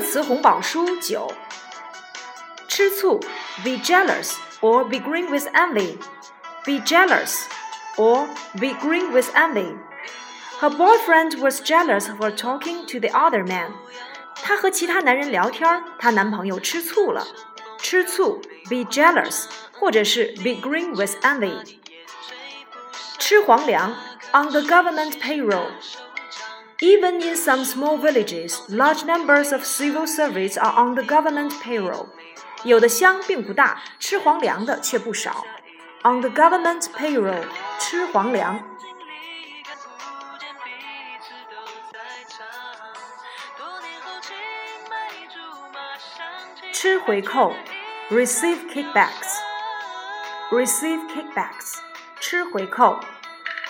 词红榜书九。吃醋，be jealous or be green with envy. Be jealous or be green with envy. Her boyfriend was jealous of her talking to the other man. 她和其他男人聊天，她男朋友吃醋了。吃醋，be jealous，或者是 be green with envy。吃皇粮，on the government payroll。 Even in some small villages, large numbers of civil servants are on the government payroll. 有的乡并不大，吃皇粮的却不少。On the government payroll，吃皇粮。吃回扣，receive kickbacks，receive kickbacks，吃回扣。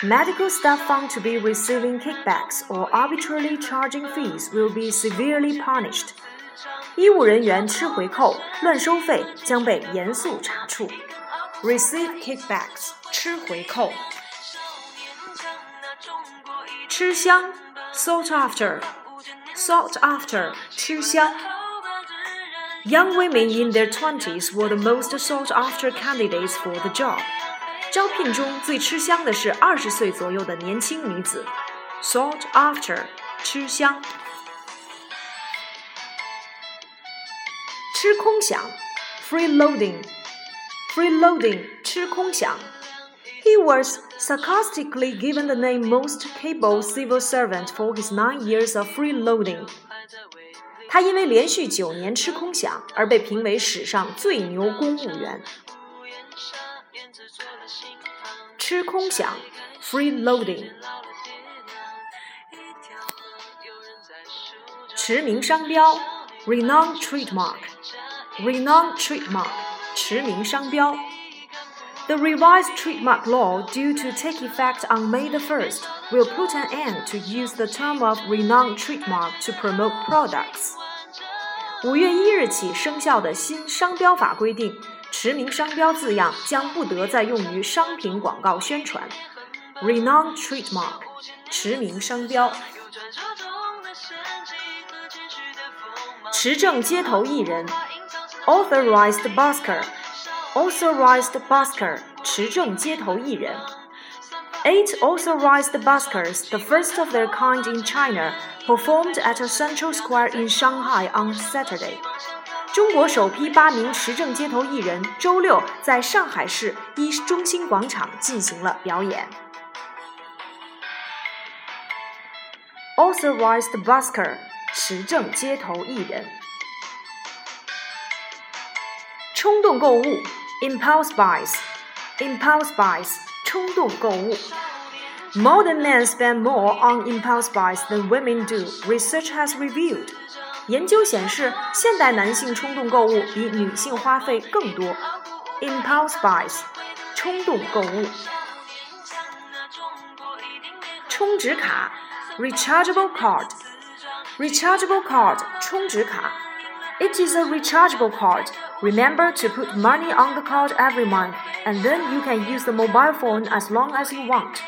Medical staff found to be receiving kickbacks or arbitrarily charging fees will be severely punished. 医务人员吃回扣、乱收费将被严肃查处。Receive kickbacks，吃回扣。吃香，sought after，sought after，吃香。Young women in their twenties were the most sought after candidates for the job. 招聘中最吃香的是二十岁左右的年轻女子，sought after，吃香。吃空饷，freeloading，freeloading，吃空饷。He was sarcastically given the name most capable civil servant for his nine years of freeloading. 他因为连续九年吃空饷而被评为史上最牛公务员。 吃空饷，freeloading。驰名商标，renowned trademark，renowned trademark，驰名商标。The revised trademark law, due to take effect on May the 1st, will put an end to use the term of renowned trademark to promote products. 五月一日起生效的新商标法规定。 驰名商标字样将不得再用于商品广告宣传。Renowned trademark，驰名商标。持证街头艺人，authorized busker，authorized busker，持证街头艺人。Eight authorized buskers, the first of their kind in China, performed at a central square in Shanghai on Saturday. 中国首批八名持证街头艺人周六在上海市一中心广场进行了表演。Authorized busker，持证街头艺人。冲动购物，impulse buys，impulse buys，冲动购物。Modern men spend more on impulse buys than women do. Research has revealed. 研究显示，现代男性冲动购物比女性花费更多。Impulse buys，冲动购物。充值卡，rechargeable card，rechargeable card，充值卡。It is a rechargeable card. Remember to put money on the card every month, and then you can use the mobile phone as long as you want.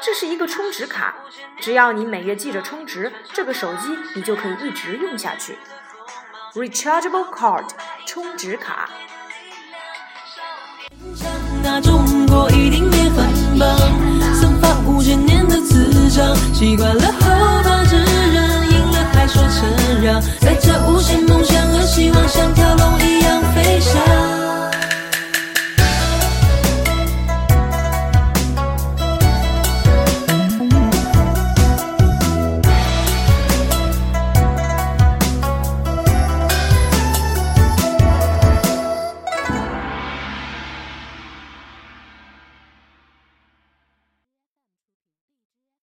这是一个充值卡，只要你每月记着充值，这个手机你就可以一直用下去。Rechargeable card，充值卡。那中国一定也很棒，僧法五千年的磁场，习惯了后发制人，赢了还说谦让。